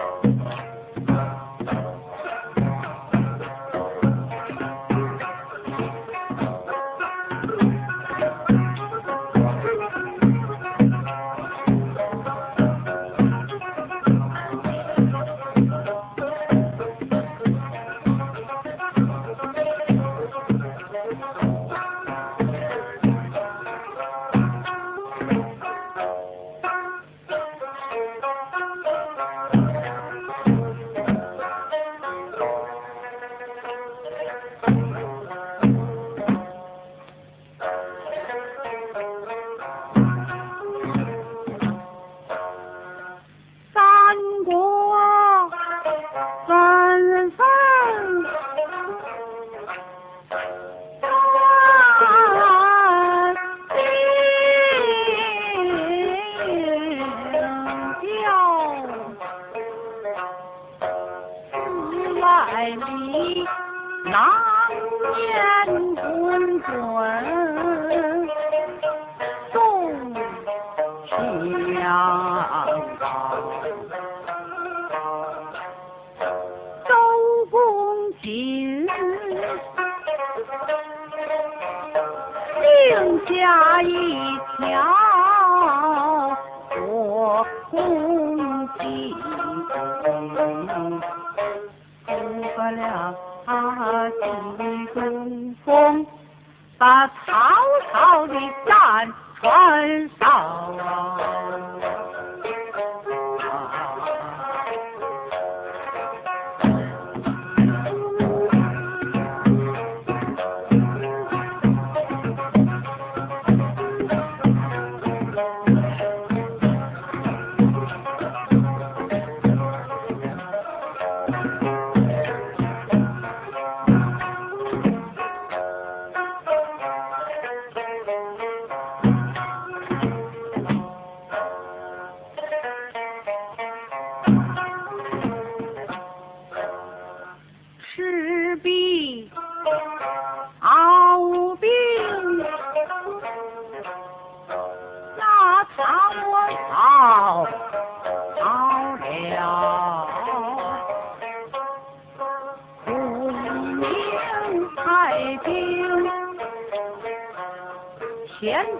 uh, uh,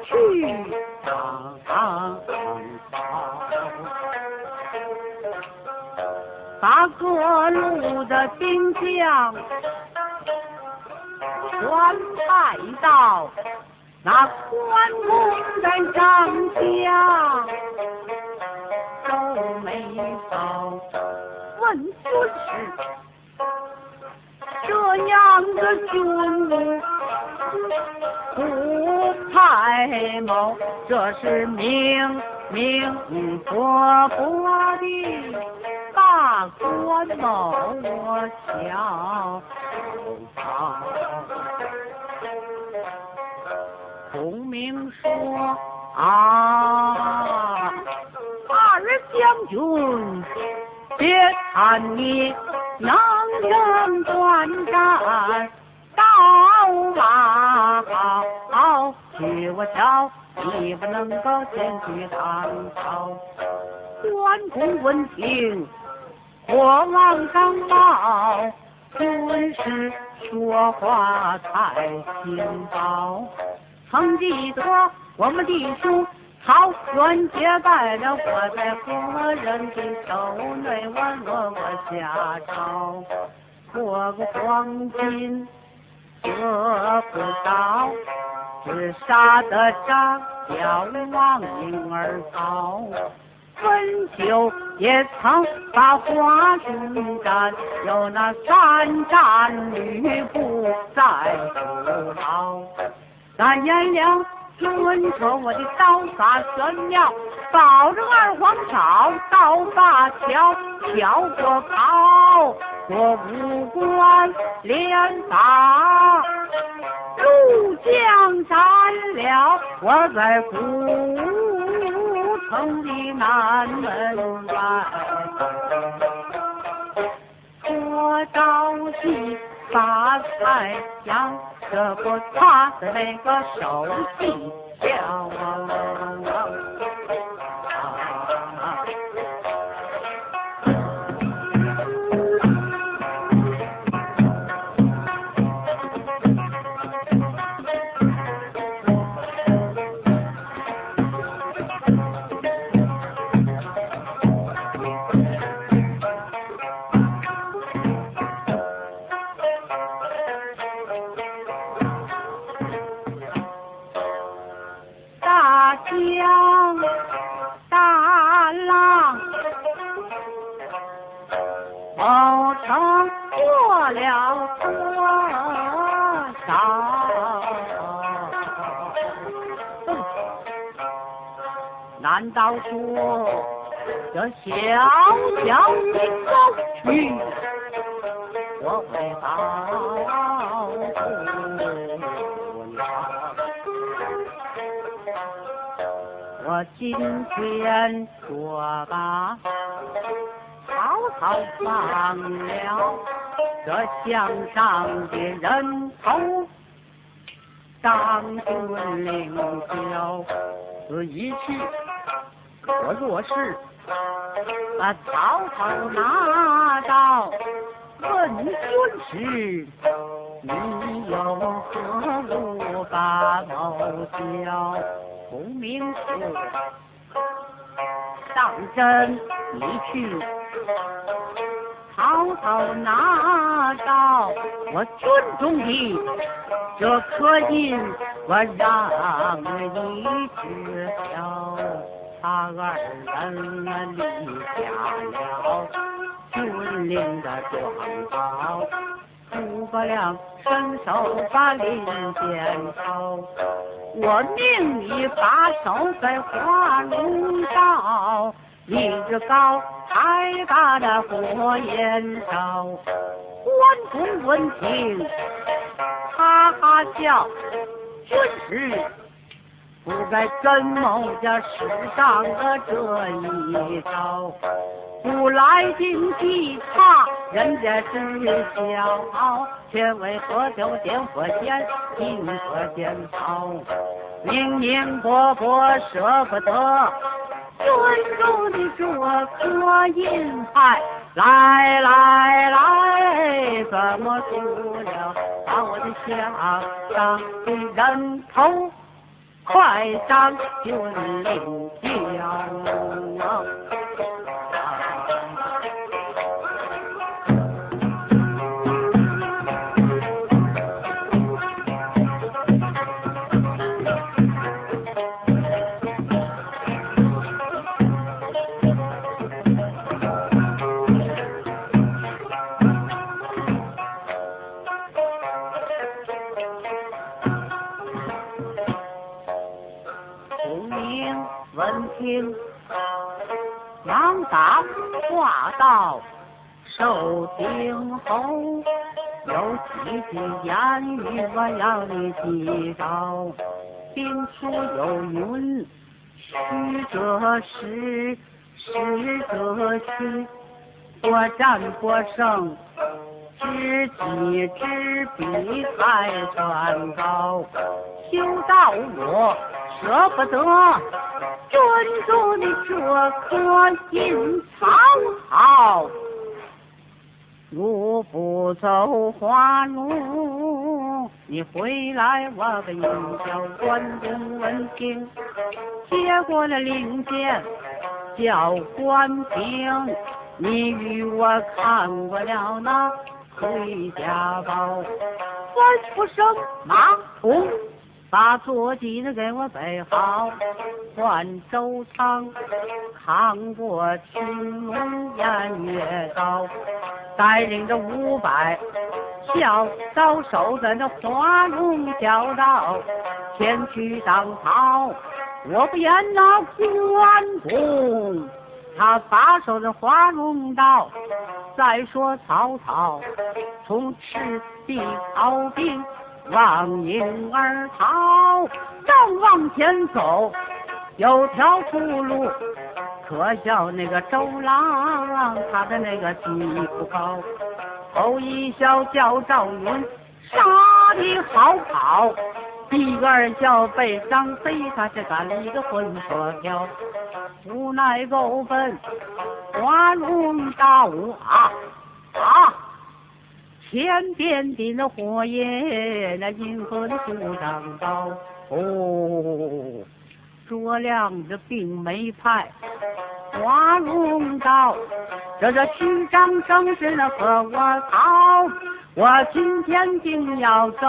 去打仗，把各路的兵将全派到那关公的帐下，皱眉道：“问孙氏，这样的军务。”这是明明你活的大官某我笑他孔明说啊二将军别看你能人短战刀马去我瞧，你不能够前去当朝。关公闻听，火往上冒，顿时说话太惊到。曾记得我们弟兄桃园结拜了，我在何人的手内弯落我下朝？过个黄金得不到。自杀的张角望灵儿逃，春秋也曾把花雄斩，有那三战吕布在阻挠。咱颜良、文丑，我的刀法玄妙，保着二黄草，刀把桥，桥过桥，我五官连打。江山了我在古城的南门外我着急把太阳可不他的那个手机叫难道说这小小的沟渠，我会保护你？我今天说吧。曹操放了这江上的人头，张军领教此一去。我若是把曹操拿到问军时，你有何路把谋交？不明说当真一去。曹操拿到我军中的这颗印，我让你知晓。他二人立下了军令的状告，诸葛亮伸手把令箭抄，我命你把守在华容道。一日高，太大的火焰烧，关公闻听，哈哈笑。军师不该跟某家使上的这一招，不来进计他，人家知晓。却为何就点火箭，金河箭草，明明伯伯舍不得。军中的这颗银牌，来来来，怎么输了？把我的下上的人头，快上军令交。大话道，受听后，有几句言语我要你记着。兵书有云：虚则实，实则虚。我战国胜，知己知彼，才算高。修道我舍不得。军中的这颗金草草，如不走花路，你回来我个营叫关公闻听，接过了令箭，叫关平，你与我看过了那回家宝，吩咐声马童。把坐骑子给我备好，换周仓扛过青龙偃月刀，带领着五百小刀守在那华容小道，前去当朝。我不言那关公，他把守着华容道。再说曹操从赤壁逃兵。望影儿逃，正往前走，有条出路。可笑那个周郎，他的那个技艺不高。后一笑叫赵云，杀的好跑。一个儿叫被张飞，他是干了一个混车票。无奈够奔花容道啊啊！天边的那火焰，那银河的树上高。哦，诸葛亮这并没派华容道，这这虚张声势那和我讨。我今天定要走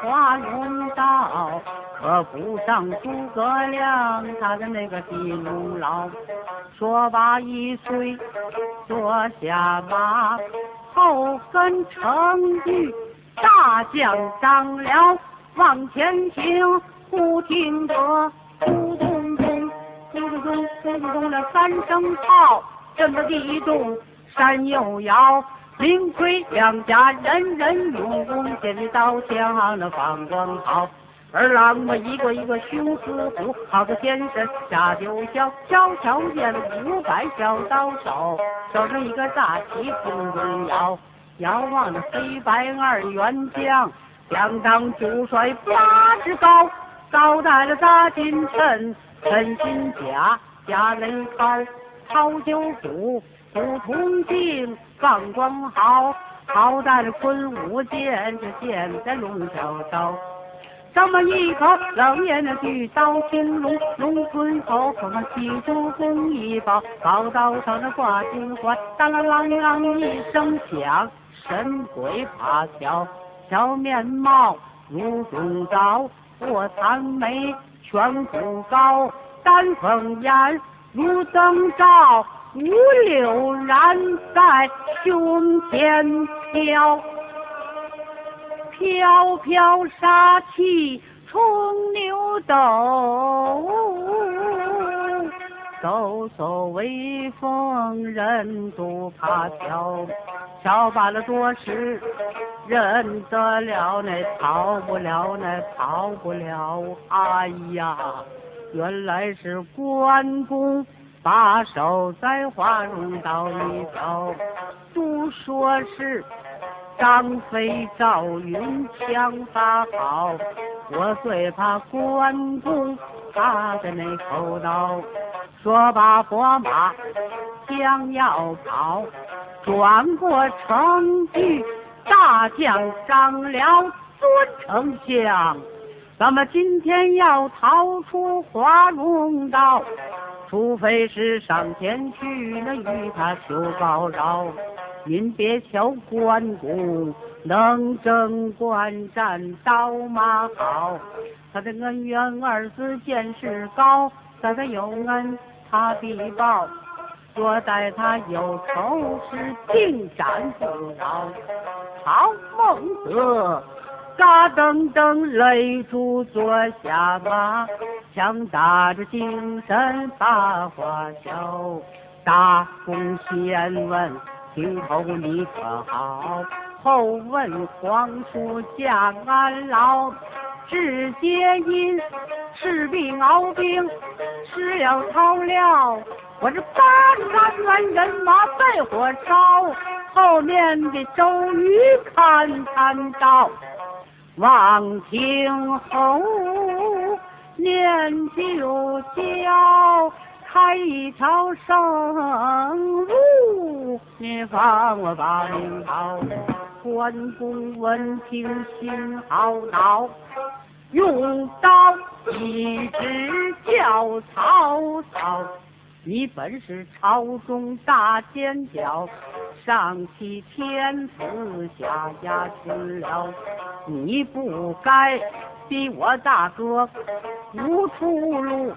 华容道，可不上诸葛亮他的那个地龙牢。说罢一岁坐下马。后跟程昱大将张辽往前行，忽听得咕咚咚，咕咚咚，咕咚咚的三声炮，震得地动山又摇。领魁两家人人勇，剑刀枪那放光好。二郎们一个一个雄似虎，好个先生下九霄，悄悄见五百小刀手，手上一个大旗空中摇，遥望着黑白二员将，相当主帅八尺高，高戴了大金衬，衬金甲，甲内高，操九虎，虎铜镜，放光豪，好戴了昆武剑，这剑在龙角刀。这么一口冷眼的巨刀青龙，龙尊后和那七主公一宝，宝刀上那挂金环，当啷啷啷一声响，神鬼怕瞧，小面貌如中照，我三眉颧骨高，丹凤眼如灯照，五柳染在胸前飘。飘飘杀气冲牛斗，嗖嗖威风人都怕跳，跳罢了多时认得了，那逃不了，那逃不了。哎呀，原来是关公把守在华容道里头，都说是。张飞、赵云枪法好，我最怕关公他的那口刀。说罢，拨马将要跑，转过城去，大将张辽尊丞相，咱们今天要逃出华容道，除非是上前去那与他求报饶。您别瞧关公能征惯战，刀马好，他的恩怨二字见识高，咱他有恩他必报，若待他有仇是定斩不饶。曹孟德，嘎噔噔擂主坐下马，强打着精神把话消，大公先问。听候你可好？后问皇叔将安老，只接因赤壁鏖兵吃了草料，我这八十万人马被火烧，后面的周瑜看看到，望听侯念旧交。开一条生路，你放我把命逃。关公闻听心好恼，用刀一直叫曹操：你本是朝中大奸角，上欺天子下压群僚，你不该逼我大哥。无出路，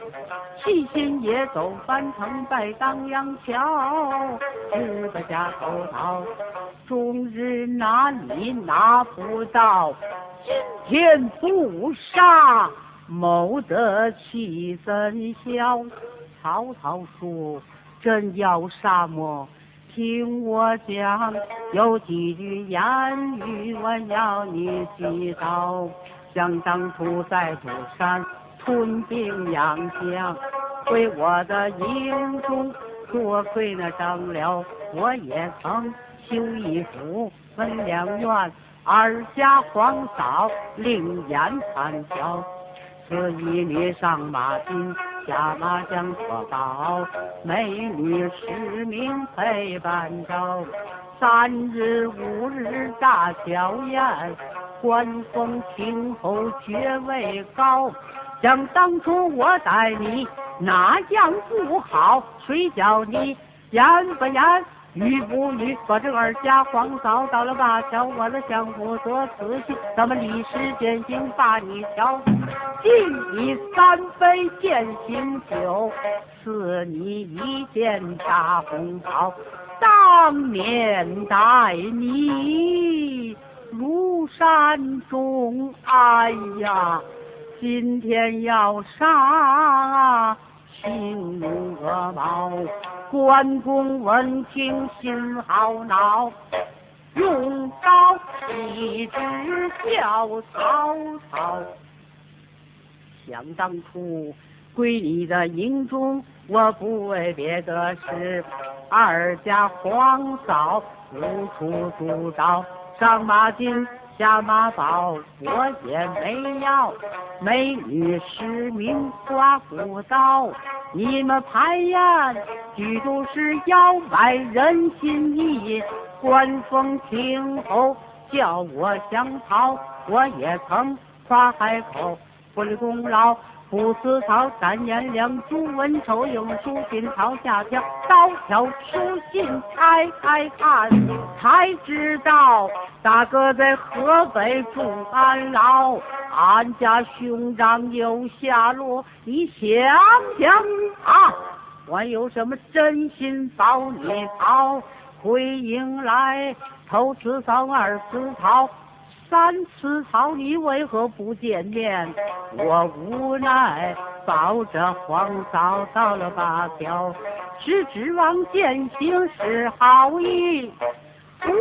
一心也走翻腾在当阳桥，十个家头逃，终日拿你拿不到，今天不杀，谋得气怎消？曹操说：“真要杀么？听我讲，有几句言语我要你记到。想当初在土山。”吞并杨江，为我的英雄，多亏那张辽，我也曾修一府分两院，二家皇嫂另眼参教，此一女上马金，下马将错刀，美女十名陪伴着，三日五日大小宴，官封亭侯爵位高。想当初我待你哪样不好？谁叫你言不言语不语把这二家黄扫到了灞桥，我的相夫做慈禧，咱们立时践行把你瞧，敬你三杯践行酒，赐你一件大红袍，当年待你如山中，哎呀，今天要杀青鹅毛。关公闻听心好恼，用刀一直叫曹操。想当初归你的营中，我不为别的事，二家黄嫂，无处住着，上马金，下马宝，我也没要。美女失明刮骨刀，你们排演，剧都是要卖人心意。官封听后叫我想跑，我也曾夸海口，不立功劳。不思曹，三言两主文丑用书信朝下条，刀挑书信拆开看，才知道大哥在河北住安牢，俺家兄长有下落，你想想啊，我有什么真心保你好？回营来头次扫二次操。三次操，你为何不见面？我无奈抱着黄嫂到了灞桥，只指望践行是好意，不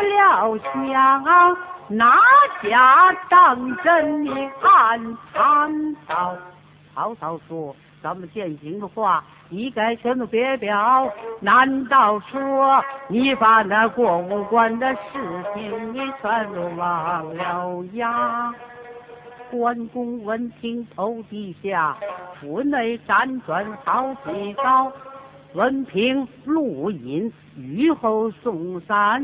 料想哪假当真？你暗藏刀。曹操说：“咱们践行的话。”一概全都别表，难道说你把那过五关的事情你全都忘了呀？关公闻听头低下，腹内辗转好几遭。闻凭录音，雨后送伞，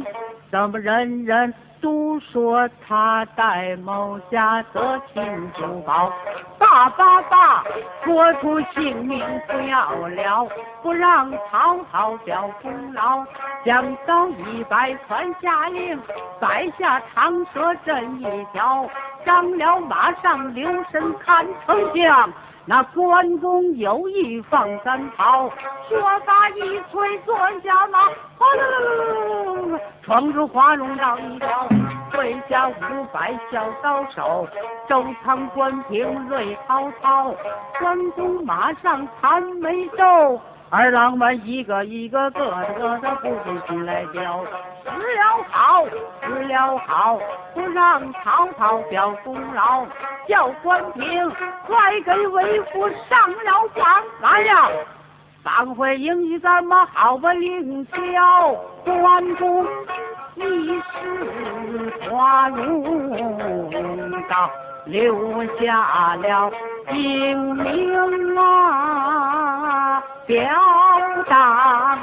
怎么人人都说他戴某家得亲珠宝？爸爸爸，说出性命不要了，不让曹操表功劳。将刀一拜传下令，摆下长蛇阵一条，张辽马上留神看丞相。那关公有意放三炮，说罢一催坐下马，闯入华容绕一条，麾下五百小刀手，周仓关平瑞滔滔，关公马上弹眉皱。二郎们一个一个个个的不进心来叫，死了好，死了好，不让曹操表功劳，叫关平快给为父上了榜。来呀，当回营与咱们好不领教，关公一时花容道，留下了英名啊。表彰。